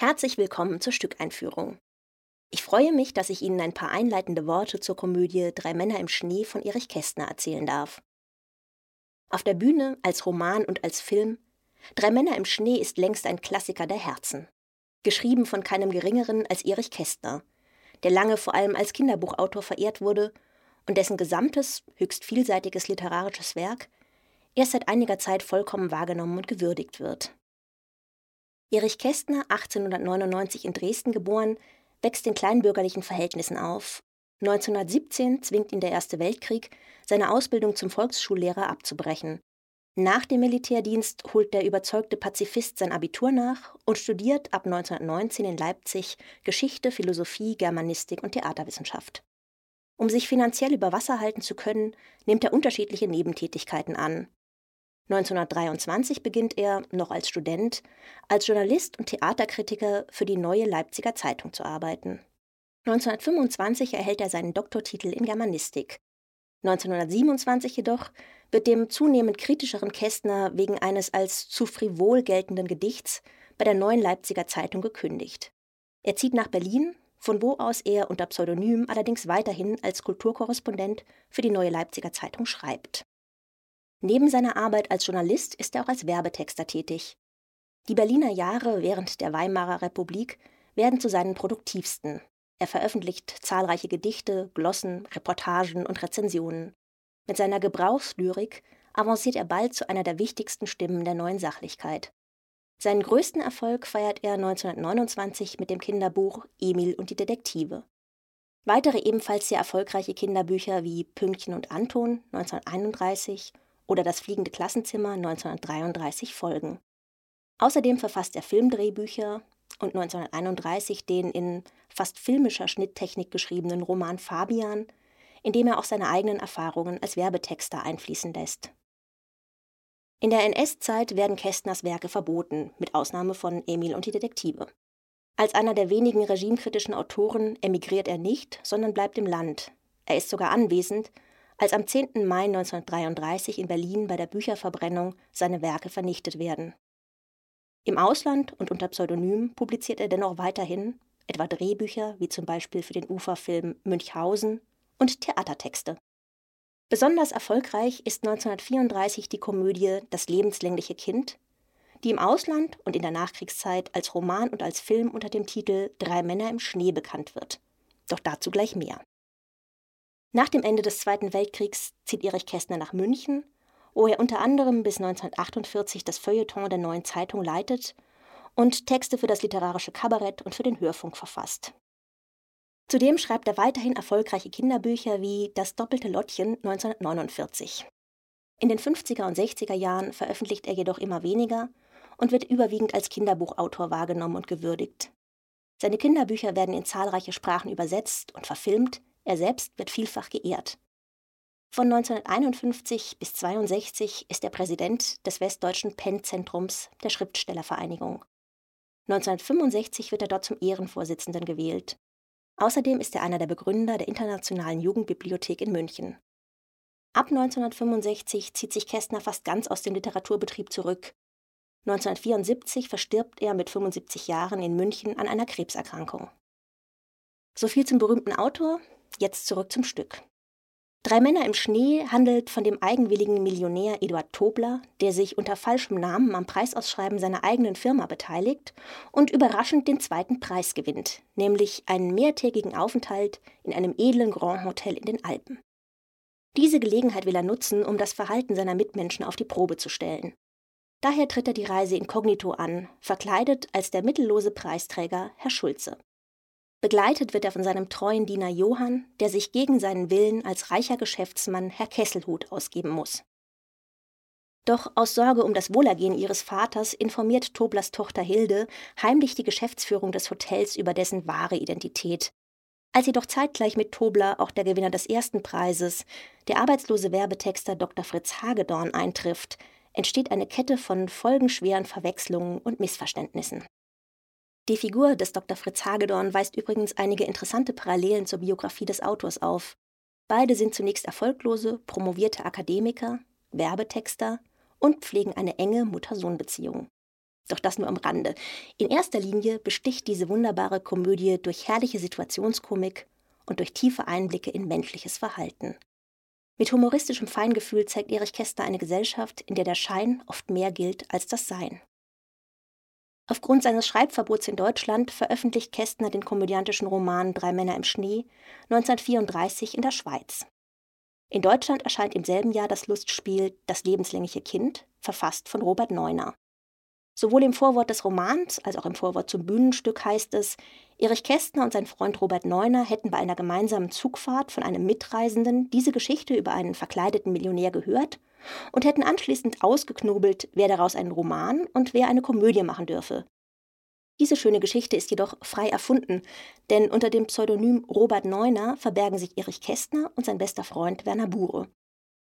Herzlich willkommen zur Stückeinführung. Ich freue mich, dass ich Ihnen ein paar einleitende Worte zur Komödie Drei Männer im Schnee von Erich Kästner erzählen darf. Auf der Bühne, als Roman und als Film, Drei Männer im Schnee ist längst ein Klassiker der Herzen. Geschrieben von keinem Geringeren als Erich Kästner, der lange vor allem als Kinderbuchautor verehrt wurde und dessen gesamtes, höchst vielseitiges literarisches Werk erst seit einiger Zeit vollkommen wahrgenommen und gewürdigt wird. Erich Kästner, 1899 in Dresden geboren, wächst in kleinbürgerlichen Verhältnissen auf. 1917 zwingt ihn der Erste Weltkrieg, seine Ausbildung zum Volksschullehrer abzubrechen. Nach dem Militärdienst holt der überzeugte Pazifist sein Abitur nach und studiert ab 1919 in Leipzig Geschichte, Philosophie, Germanistik und Theaterwissenschaft. Um sich finanziell über Wasser halten zu können, nimmt er unterschiedliche Nebentätigkeiten an. 1923 beginnt er, noch als Student, als Journalist und Theaterkritiker für die Neue Leipziger Zeitung zu arbeiten. 1925 erhält er seinen Doktortitel in Germanistik. 1927 jedoch wird dem zunehmend kritischeren Kästner wegen eines als zu frivol geltenden Gedichts bei der Neuen Leipziger Zeitung gekündigt. Er zieht nach Berlin, von wo aus er unter Pseudonym allerdings weiterhin als Kulturkorrespondent für die Neue Leipziger Zeitung schreibt. Neben seiner Arbeit als Journalist ist er auch als Werbetexter tätig. Die Berliner Jahre während der Weimarer Republik werden zu seinen produktivsten. Er veröffentlicht zahlreiche Gedichte, Glossen, Reportagen und Rezensionen. Mit seiner Gebrauchslyrik avanciert er bald zu einer der wichtigsten Stimmen der neuen Sachlichkeit. Seinen größten Erfolg feiert er 1929 mit dem Kinderbuch Emil und die Detektive. Weitere ebenfalls sehr erfolgreiche Kinderbücher wie Pünktchen und Anton 1931 oder Das fliegende Klassenzimmer 1933 folgen. Außerdem verfasst er Filmdrehbücher und 1931 den in fast filmischer Schnitttechnik geschriebenen Roman Fabian, in dem er auch seine eigenen Erfahrungen als Werbetexter einfließen lässt. In der NS-Zeit werden Kästners Werke verboten, mit Ausnahme von Emil und die Detektive. Als einer der wenigen regimekritischen Autoren emigriert er nicht, sondern bleibt im Land. Er ist sogar anwesend, als am 10. Mai 1933 in Berlin bei der Bücherverbrennung seine Werke vernichtet werden. Im Ausland und unter Pseudonym publiziert er dennoch weiterhin etwa Drehbücher wie zum Beispiel für den Uferfilm Münchhausen und Theatertexte. Besonders erfolgreich ist 1934 die Komödie Das lebenslängliche Kind, die im Ausland und in der Nachkriegszeit als Roman und als Film unter dem Titel Drei Männer im Schnee bekannt wird. Doch dazu gleich mehr. Nach dem Ende des Zweiten Weltkriegs zieht Erich Kästner nach München, wo er unter anderem bis 1948 das Feuilleton der Neuen Zeitung leitet und Texte für das literarische Kabarett und für den Hörfunk verfasst. Zudem schreibt er weiterhin erfolgreiche Kinderbücher wie Das doppelte Lottchen 1949. In den 50er und 60er Jahren veröffentlicht er jedoch immer weniger und wird überwiegend als Kinderbuchautor wahrgenommen und gewürdigt. Seine Kinderbücher werden in zahlreiche Sprachen übersetzt und verfilmt, er selbst wird vielfach geehrt. Von 1951 bis 1962 ist er Präsident des Westdeutschen Penn-Zentrums der Schriftstellervereinigung. 1965 wird er dort zum Ehrenvorsitzenden gewählt. Außerdem ist er einer der Begründer der Internationalen Jugendbibliothek in München. Ab 1965 zieht sich Kästner fast ganz aus dem Literaturbetrieb zurück. 1974 verstirbt er mit 75 Jahren in München an einer Krebserkrankung. So viel zum berühmten Autor, Jetzt zurück zum Stück. Drei Männer im Schnee handelt von dem eigenwilligen Millionär Eduard Tobler, der sich unter falschem Namen am Preisausschreiben seiner eigenen Firma beteiligt und überraschend den zweiten Preis gewinnt, nämlich einen mehrtägigen Aufenthalt in einem edlen Grand Hotel in den Alpen. Diese Gelegenheit will er nutzen, um das Verhalten seiner Mitmenschen auf die Probe zu stellen. Daher tritt er die Reise inkognito an, verkleidet als der mittellose Preisträger Herr Schulze. Begleitet wird er von seinem treuen Diener Johann, der sich gegen seinen Willen als reicher Geschäftsmann Herr Kesselhut ausgeben muss. Doch aus Sorge um das Wohlergehen ihres Vaters informiert Toblers Tochter Hilde heimlich die Geschäftsführung des Hotels über dessen wahre Identität. Als jedoch zeitgleich mit Tobler auch der Gewinner des ersten Preises, der arbeitslose Werbetexter Dr. Fritz Hagedorn, eintrifft, entsteht eine Kette von folgenschweren Verwechslungen und Missverständnissen. Die Figur des Dr. Fritz Hagedorn weist übrigens einige interessante Parallelen zur Biografie des Autors auf. Beide sind zunächst erfolglose, promovierte Akademiker, Werbetexter und pflegen eine enge Mutter-Sohn-Beziehung. Doch das nur am Rande. In erster Linie besticht diese wunderbare Komödie durch herrliche Situationskomik und durch tiefe Einblicke in menschliches Verhalten. Mit humoristischem Feingefühl zeigt Erich Kästner eine Gesellschaft, in der der Schein oft mehr gilt als das Sein. Aufgrund seines Schreibverbots in Deutschland veröffentlicht Kästner den komödiantischen Roman Drei Männer im Schnee 1934 in der Schweiz. In Deutschland erscheint im selben Jahr das Lustspiel Das lebenslängliche Kind, verfasst von Robert Neuner. Sowohl im Vorwort des Romans als auch im Vorwort zum Bühnenstück heißt es, Erich Kästner und sein Freund Robert Neuner hätten bei einer gemeinsamen Zugfahrt von einem Mitreisenden diese Geschichte über einen verkleideten Millionär gehört und hätten anschließend ausgeknobelt, wer daraus einen Roman und wer eine Komödie machen dürfe. Diese schöne Geschichte ist jedoch frei erfunden, denn unter dem Pseudonym Robert Neuner verbergen sich Erich Kästner und sein bester Freund Werner Bure.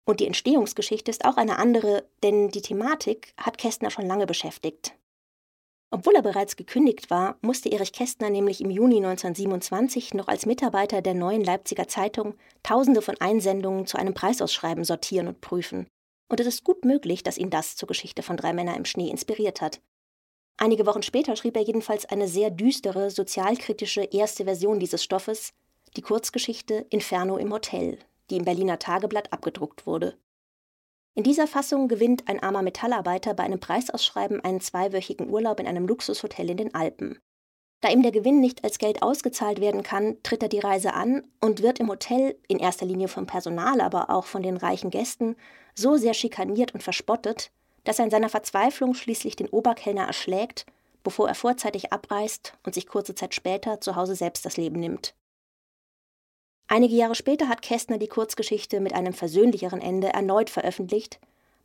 Und die Entstehungsgeschichte ist auch eine andere, denn die Thematik hat Kästner schon lange beschäftigt. Obwohl er bereits gekündigt war, musste Erich Kästner nämlich im Juni 1927 noch als Mitarbeiter der neuen Leipziger Zeitung Tausende von Einsendungen zu einem Preisausschreiben sortieren und prüfen. Und es ist gut möglich, dass ihn das zur Geschichte von Drei Männer im Schnee inspiriert hat. Einige Wochen später schrieb er jedenfalls eine sehr düstere, sozialkritische erste Version dieses Stoffes, die Kurzgeschichte Inferno im Hotel, die im Berliner Tageblatt abgedruckt wurde. In dieser Fassung gewinnt ein armer Metallarbeiter bei einem Preisausschreiben einen zweiwöchigen Urlaub in einem Luxushotel in den Alpen. Da ihm der Gewinn nicht als Geld ausgezahlt werden kann, tritt er die Reise an und wird im Hotel, in erster Linie vom Personal, aber auch von den reichen Gästen, so sehr schikaniert und verspottet, dass er in seiner Verzweiflung schließlich den Oberkellner erschlägt, bevor er vorzeitig abreist und sich kurze Zeit später zu Hause selbst das Leben nimmt. Einige Jahre später hat Kästner die Kurzgeschichte mit einem versöhnlicheren Ende erneut veröffentlicht,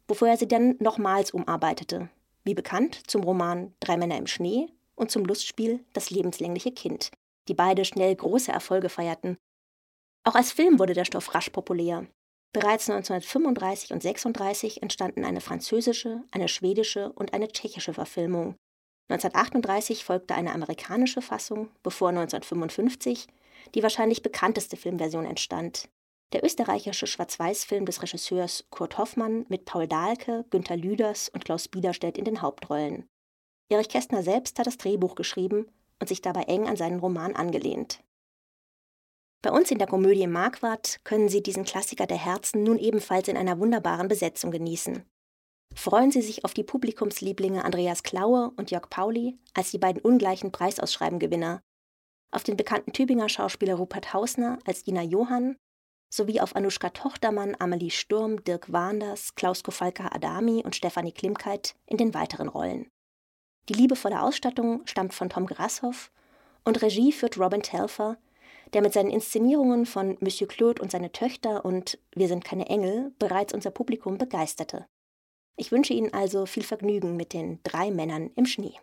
bevor er sie dann nochmals umarbeitete, wie bekannt zum Roman Drei Männer im Schnee und zum Lustspiel Das lebenslängliche Kind, die beide schnell große Erfolge feierten. Auch als Film wurde der Stoff rasch populär. Bereits 1935 und 1936 entstanden eine französische, eine schwedische und eine tschechische Verfilmung. 1938 folgte eine amerikanische Fassung, bevor 1955 die wahrscheinlich bekannteste Filmversion entstand. Der österreichische Schwarz-Weiß-Film des Regisseurs Kurt Hoffmann mit Paul Dahlke, Günter Lüders und Klaus Biederstedt in den Hauptrollen. Erich Kästner selbst hat das Drehbuch geschrieben und sich dabei eng an seinen Roman angelehnt. Bei uns in der Komödie Marquardt können Sie diesen Klassiker der Herzen nun ebenfalls in einer wunderbaren Besetzung genießen. Freuen Sie sich auf die Publikumslieblinge Andreas Klaue und Jörg Pauli als die beiden ungleichen Preisausschreibengewinner auf den bekannten Tübinger Schauspieler Rupert Hausner als Dina Johann sowie auf Anuschka Tochtermann, Amelie Sturm, Dirk Wanders, Klaus Kofalka Adami und Stefanie Klimkeit in den weiteren Rollen. Die liebevolle Ausstattung stammt von Tom Grashoff und Regie führt Robin Telfer, der mit seinen Inszenierungen von Monsieur Claude und seine Töchter und Wir sind keine Engel bereits unser Publikum begeisterte. Ich wünsche Ihnen also viel Vergnügen mit den drei Männern im Schnee.